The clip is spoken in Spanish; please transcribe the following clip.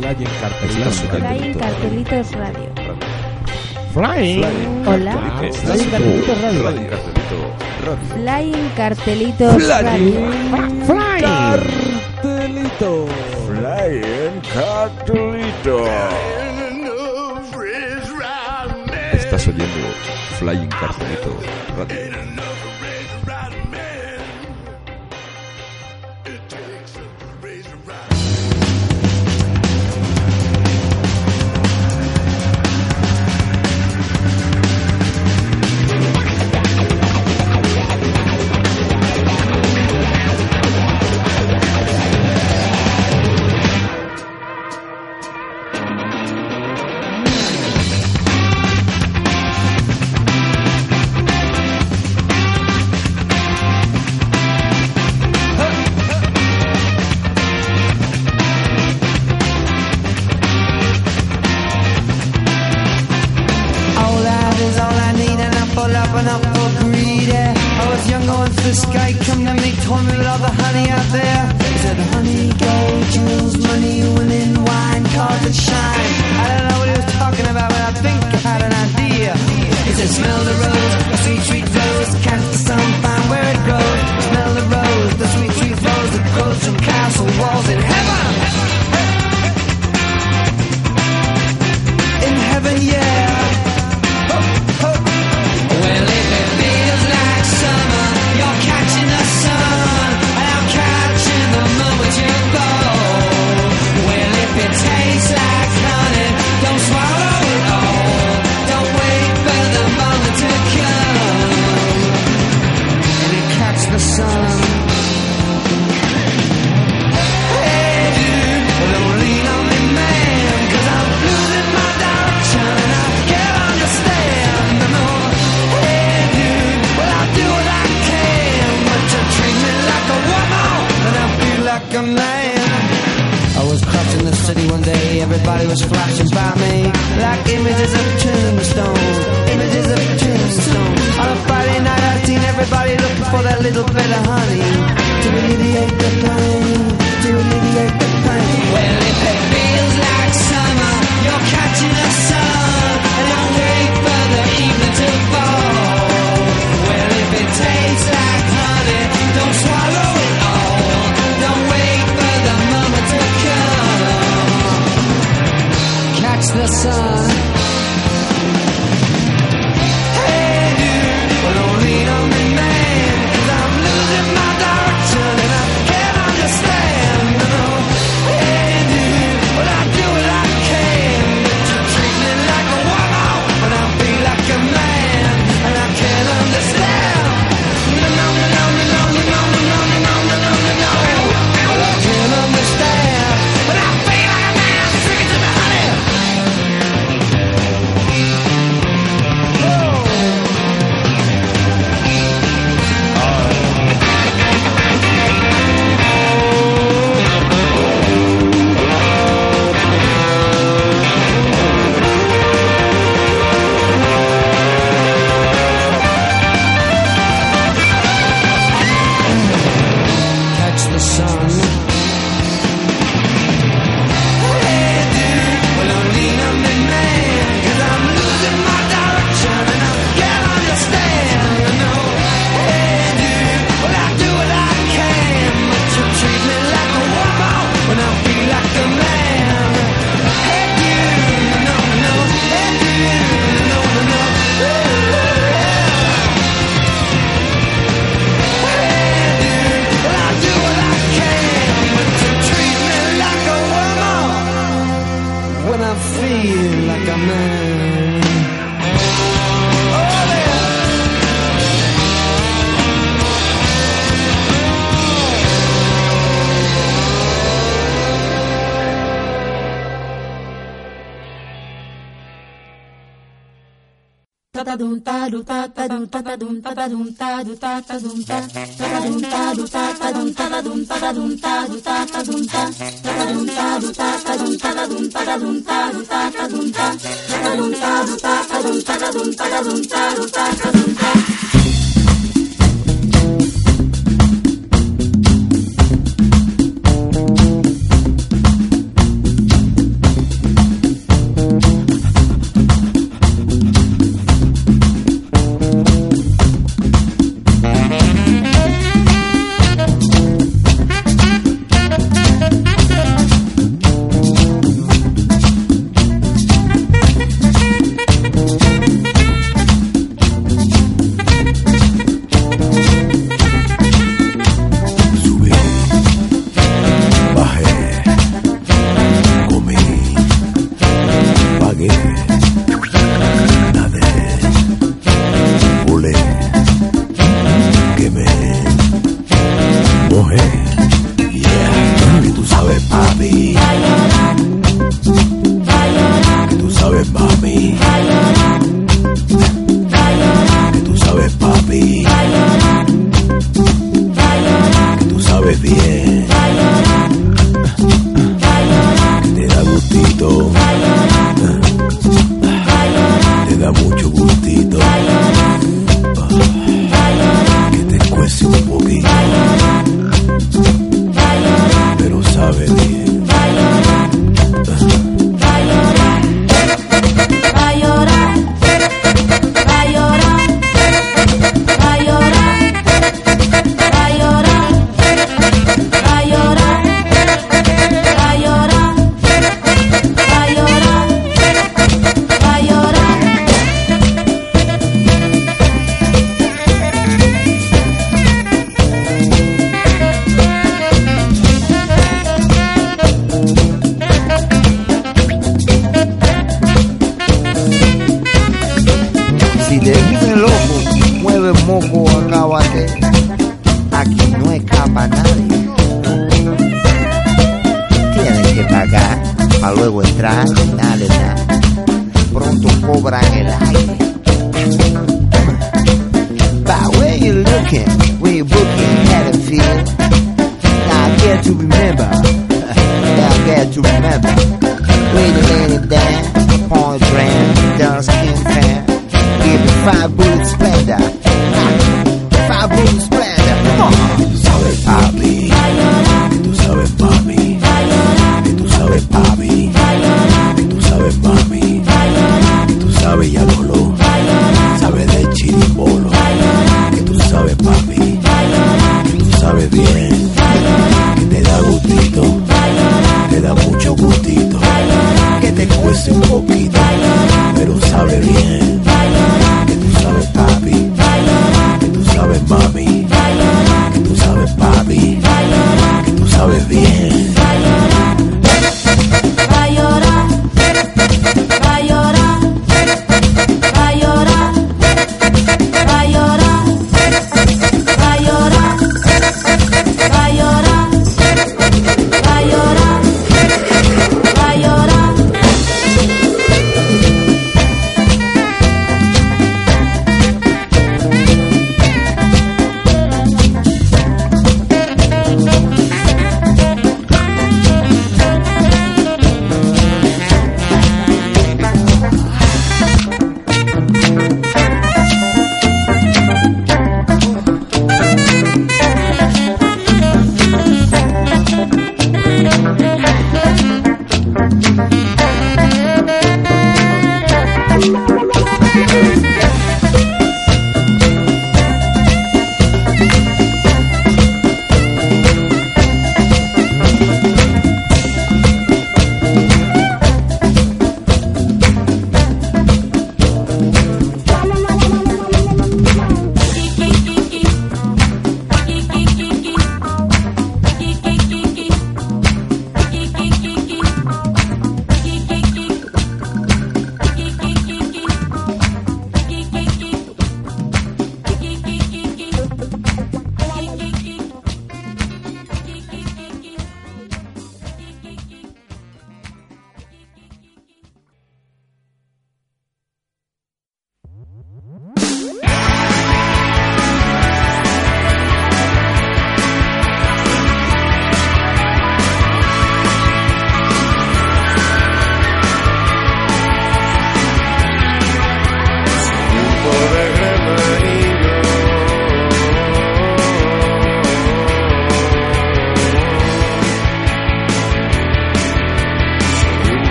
Flying Cartelitos Flying Cartelitos Radio. Flying. Hola. Flying Cartelitos Radio. Flying Cartelitos Radio. Flying Cartelitos. Flying Cartelitos. Estás oyendo Flying Cartelitos Radio. tatadum tatadum tatadum tadu tatadum tatadum tadu tatadum tatadum tatadum tadu tatadum tatadum tadu tatadum tatadum tatadum tadu tatadum tatadum tadu tatadum tatadum tatadum tadu tatadum